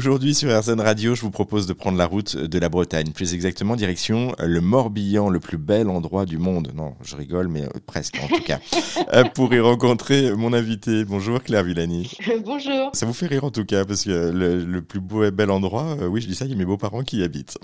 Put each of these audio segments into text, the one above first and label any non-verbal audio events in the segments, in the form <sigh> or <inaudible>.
Aujourd'hui sur RZN Radio, je vous propose de prendre la route de la Bretagne, plus exactement direction le Morbihan, le plus bel endroit du monde. Non, je rigole, mais euh, presque en tout cas. <laughs> Euh, pour y rencontrer mon invité. Bonjour Claire Villani. <laughs> Bonjour. Ça vous fait rire en tout cas, parce que le, plus beau et bel endroit, euh, oui, je dis ça, il y a mes beaux-parents qui y habitent.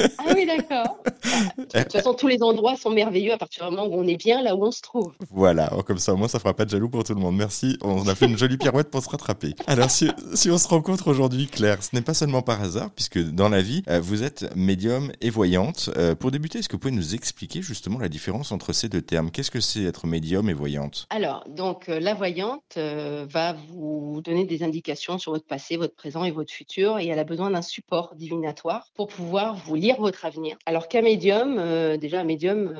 ah oui, d'accord. <laughs> De toute façon, tous les endroits sont merveilleux à partir du moment où on est bien là où on se trouve. Voilà, oh, comme ça, au moins, ça fera pas de jaloux pour tout le monde. Merci. On a fait une jolie pirouette pour se rattraper. Alors, si, si on se rencontre aujourd'hui, Claire, ce n'est pas seulement par hasard, puisque dans la vie, euh, vous êtes médium et voyante. Euh, pour débuter, est-ce que vous pouvez nous expliquer justement la différence entre ces deux termes? Qu'est-ce que c'est être médium et voyante? Alors, donc, euh, la voyante va vous donner des indications sur votre passé, votre présent et votre futur, et elle a besoin d'un support divinatoire pour pouvoir vous lire votre avenir. Alors qu'un médium, déjà, un médium,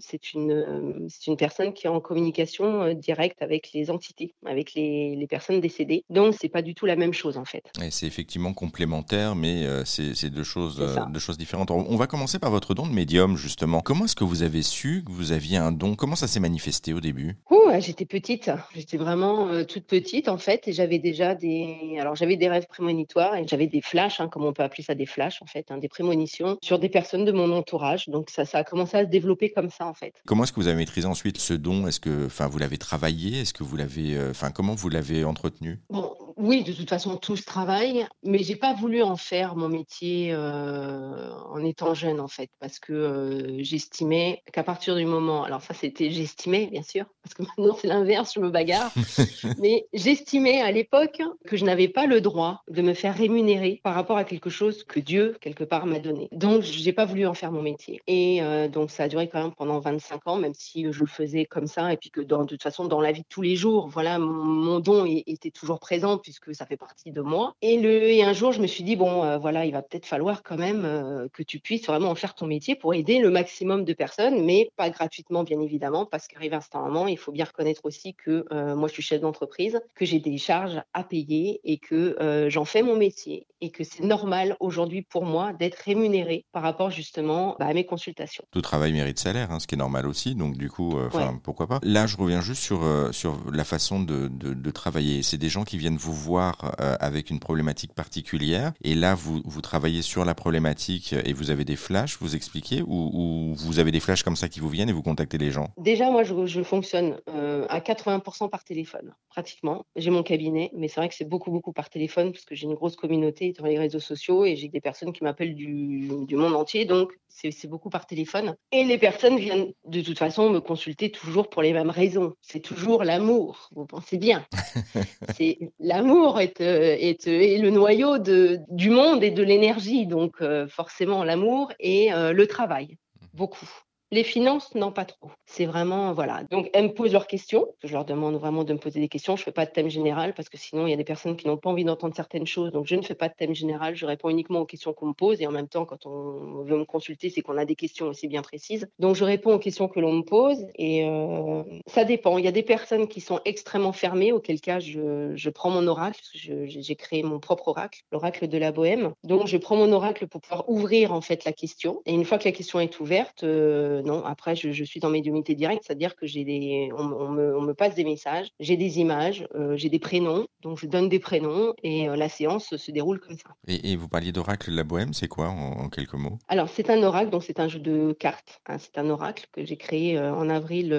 c'est une, c'est une personne qui est en communication directe avec les entités, avec les, les personnes décédées. Donc, c'est pas du tout la même chose en fait. Et c'est effectivement complémentaire, mais euh, c'est deux choses, euh, deux choses différentes. On va commencer par votre don de médium, justement. Comment est-ce que vous avez su que vous aviez un don? Comment ça s'est manifesté au début? J'étais petite, j'étais vraiment euh, toute petite en fait, et j'avais déjà des, alors j'avais des rêves prémonitoires et j'avais des flashs, hein, comme on peut appeler ça des flashs en fait, hein, des prémonitions sur des personnes de mon entourage. Donc ça, ça a commencé à se développer comme ça en fait. Comment est-ce que vous avez maîtrisé ensuite ce don? Est-ce que, enfin, vous l'avez travaillé? Est-ce que vous l'avez, enfin, comment vous l'avez entretenu? Bon, oui, de toute façon, tout se travaille, mais j'ai pas voulu en faire mon métier euh, en étant jeune, en fait, parce que euh, j'estimais qu'à partir du moment, alors ça c'était j'estimais, bien sûr, parce que <laughs> maintenant c'est l'inverse, je me bagarre, <laughs> mais j'estimais à l'époque que je n'avais pas le droit de me faire rémunérer par rapport à quelque chose que Dieu, quelque part, m'a donné. Donc, j'ai pas voulu en faire mon métier. Et euh, donc, ça a duré quand même pendant 25 ans, même si je le faisais comme ça, et puis que dans, de toute façon, dans la vie de tous les jours, voilà, mon, don était toujours présent puisque ça fait partie de moi. Et, le, et un jour, je me suis dit, bon, euh, voilà, il va peut-être falloir quand même euh, que tu puisses vraiment en faire ton métier pour aider le maximum de personnes, mais pas gratuitement, bien évidemment, parce qu'arrive un moment, il faut bien reconnaître aussi que euh, moi, je suis chef d'entreprise, que j'ai des charges à payer et que j'en fais mon métier et que c'est normal aujourd'hui pour moi d'être rémunéré par rapport justement bah, à mes consultations. Tout travail mérite salaire, hein, ce qui est normal aussi, donc du coup, pourquoi pas. Là, je reviens juste sur, sur la façon de, de, de travailler. C'est des gens qui viennent vous voir euh, avec une problématique particulière. Et là, vous, vous travaillez sur la problématique et vous avez des flashs, vous expliquez, ou, vous avez des flashs comme ça qui vous viennent et vous contactez les gens? Déjà, moi, je, fonctionne euh, à 80% par téléphone, pratiquement. J'ai mon cabinet, mais c'est vrai que c'est beaucoup, beaucoup par téléphone parce que j'ai une grosse communauté sur les réseaux sociaux et j'ai des personnes qui m'appellent du, du monde entier. Donc, c'est beaucoup par téléphone. Et les personnes viennent de toute façon me consulter toujours pour les mêmes raisons. C'est toujours l'amour, vous pensez bien. <laughs> c'est L'amour est, euh, est, est, le noyau de, du monde et de l'énergie, donc euh, forcément l'amour et euh, le travail, beaucoup. Les finances, non, pas trop. C'est vraiment, voilà. Donc, elles me posent leurs questions. Je leur demande vraiment de me poser des questions. Je ne fais pas de thème général parce que sinon, il y a des personnes qui n'ont pas envie d'entendre certaines choses. Donc, je ne fais pas de thème général. Je réponds uniquement aux questions qu'on me pose. Et en même temps, quand on veut me consulter, c'est qu'on a des questions aussi bien précises. Donc, je réponds aux questions que l'on me pose. Et euh, ça dépend. Il y a des personnes qui sont extrêmement fermées, auquel cas, je, prends mon oracle. J'ai créé mon propre oracle, l'oracle de la bohème. Donc, je prends mon oracle pour pouvoir ouvrir, en fait, la question. Et une fois que la question est ouverte, euh, non, après, je, suis en médiumité directe, c'est-à-dire que j'ai des, on, me, passe des messages, j'ai des images, euh, j'ai des prénoms, donc je donne des prénoms et euh, la séance se déroule comme ça. Et, vous parliez d'oracle de la Bohème, c'est quoi en, quelques mots? Alors, c'est un oracle, donc c'est un jeu de cartes. Hein. c'est un oracle que j'ai créé euh, en avril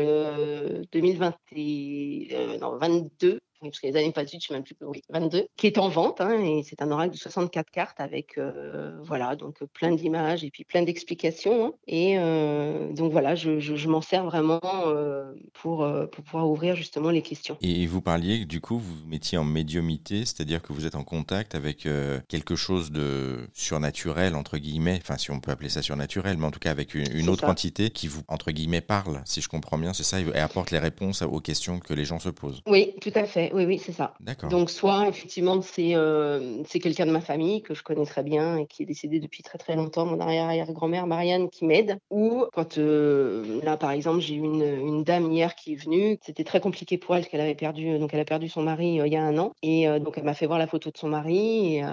2022 parce que les années passent vite, je ne sais même plus, oui, 22, qui est en vente. Hein, et c'est un oracle de 64 cartes avec, euh, voilà, donc euh, plein d'images et puis plein d'explications. Hein. et euh, donc voilà, je, je, m'en sers vraiment pour, pour pouvoir ouvrir justement les questions. Et vous parliez, du coup, vous mettiez en médiumité, c'est-à-dire que vous êtes en contact avec quelque chose de surnaturel, entre guillemets, enfin si on peut appeler ça surnaturel, mais en tout cas avec une, autre entité qui vous, entre guillemets, parle, si je comprends bien, c'est ça, et apporte les réponses aux questions que les gens se posent. Oui, tout à fait oui, oui, c'est ça. Donc, soit effectivement, c'est euh, quelqu'un de ma famille que je connais très bien et qui est décédé depuis très très longtemps, mon arrière-arrière-grand-mère Marianne qui m'aide. Ou quand, euh, là par exemple, j'ai eu une, une, dame hier qui est venue, c'était très compliqué pour elle, qu'elle avait perdu, donc elle a perdu son mari euh, il y a un an. Et donc, elle m'a fait voir la photo de son mari et,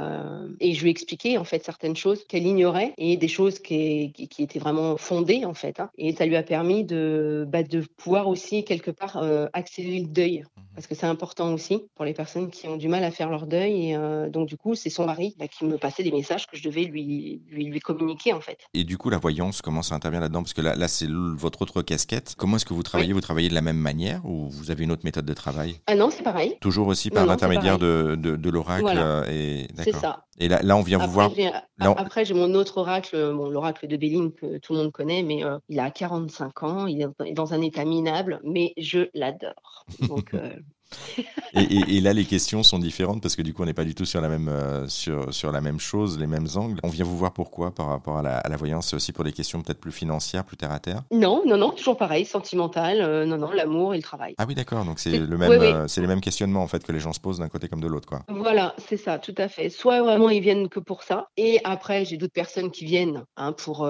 et, je lui ai expliqué en fait certaines choses qu'elle ignorait et des choses qui, qui, étaient vraiment fondées en fait. Hein. Et ça lui a permis de, bah, de pouvoir aussi quelque part accélérer le deuil. Parce que c'est important aussi pour les personnes qui ont du mal à faire leur deuil. Et donc, du coup, c'est son mari bah, qui me passait des messages que je devais lui, lui, lui, communiquer, en fait. Et du coup, la voyance, comment ça intervient là-dedans? Parce que là, là c'est votre autre casquette. Comment est-ce que vous travaillez? Vous travaillez de la même manière ou vous avez une autre méthode de travail? Ah non, c'est pareil. Toujours aussi par l'intermédiaire de, de, de l'oracle et... C'est ça. Et là, là, on vient vous voir. Après, j'ai mon autre oracle, bon, l'oracle de Béline que tout le monde connaît, mais euh, il a 45 ans, il est dans un état minable, mais je l'adore. Donc, euh, et, là, les questions sont différentes parce que du coup, on n'est pas du tout sur la même euh, sur, sur la même chose, les mêmes angles. On vient vous voir pourquoi par rapport à la, voyance C'est aussi pour des questions peut-être plus financières, plus terre à terre? Non, non, non, toujours pareil, sentimental. Euh, non, non, l'amour et le travail. Ah oui, d'accord. Donc c'est le même, euh, c'est les mêmes questionnements en fait que les gens se posent d'un côté comme de l'autre, quoi. Voilà, c'est ça, tout à fait. Soit vraiment ils viennent que pour ça, et après j'ai d'autres personnes qui viennent hein, pour,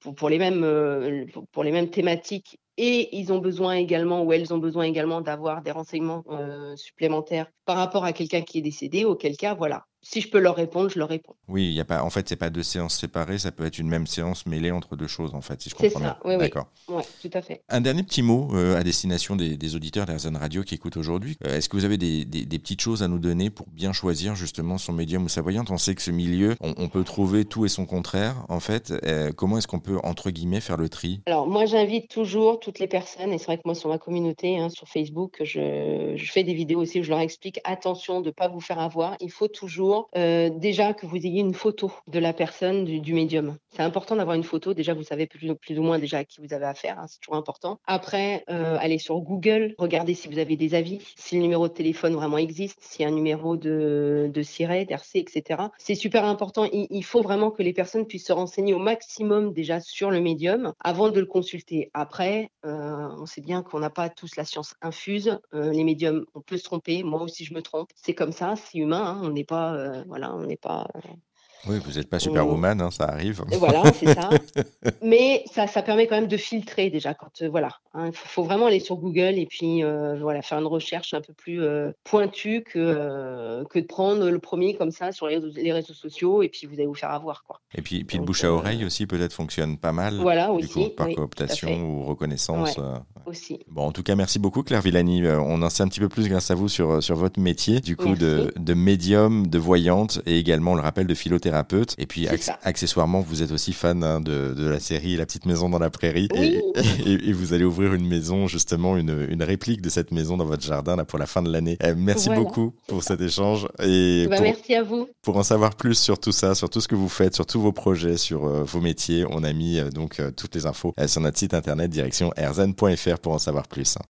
pour, pour les mêmes pour les mêmes thématiques et ils ont besoin également ou elles ont besoin également d'avoir des renseignements euh, supplémentaires par rapport à quelqu'un qui est décédé, auquel cas, voilà, si je peux leur répondre, je leur réponds. Oui, il y a pas, en fait, c'est pas deux séances séparées, ça peut être une même séance mêlée entre deux choses, en fait, si je comprends bien. Oui, D'accord. Oui, tout à fait. Un dernier petit mot euh, à destination des, auditeurs d'Airzen Radio qui écoutent aujourd'hui. Euh, est-ce que vous avez des, petites choses à nous donner pour bien choisir justement son médium ou sa voyante? On sait que ce milieu, on, peut trouver tout et son contraire, en fait. Euh, comment est-ce qu'on peut, entre guillemets, faire le tri? Alors, moi, j'invite toujours toutes les personnes, et c'est vrai que moi, sur ma communauté, hein, sur Facebook, je, je, fais des vidéos aussi où je leur explique attention de ne pas vous faire avoir. Il faut toujours déjà que vous ayez une photo de la personne, du, médium. C'est important d'avoir une photo. Déjà, vous savez plus, ou moins déjà à qui vous avez affaire. Hein, c'est toujours important. Après, euh, allez sur Google, regardez si vous avez des avis, si le numéro de téléphone vraiment existe, s'il y a un numéro de, de SIRET, d'RC, etc. C'est super important. Il, faut vraiment que les personnes puissent se renseigner au maximum déjà sur le médium avant de le consulter. Après, euh, on sait bien qu'on n'a pas tous la science infuse. Euh, les médiums, on peut se tromper. Moi aussi, je me trompe. C'est comme ça, c'est humain. Hein. On n'est pas, voilà, on n'est pas oui, vous n'êtes pas superwoman, hein, ça arrive. Voilà, c'est ça. <laughs> Mais ça, ça permet quand même de filtrer déjà. Quand euh, voilà, il hein, faut, vraiment aller sur Google et puis euh, voilà faire une recherche un peu plus euh, pointue que que de prendre le premier comme ça sur les, les, réseaux sociaux et puis vous allez vous faire avoir quoi. Et puis, puis le bouche à oreille aussi peut-être fonctionne pas mal. Voilà aussi. par cooptation ou reconnaissance. Aussi. Bon, en tout cas, merci beaucoup Claire Villani. On en sait un petit peu plus grâce à vous sur sur votre métier, du coup de, de médium, de voyante et également on le rappelle de philothérapeute et puis, accessoirement, vous êtes aussi fan hein, de, la série La petite maison dans la prairie. Et, vous allez ouvrir une maison, justement, une, réplique de cette maison dans votre jardin là, pour la fin de l'année. Eh, merci beaucoup pour cet échange. Et bah, merci à vous. Pour en savoir plus sur tout ça, sur tout ce que vous faites, sur tous vos projets, sur euh, vos métiers, on a mis euh, donc euh, toutes les infos sur notre site internet direction erzen.fr pour en savoir plus.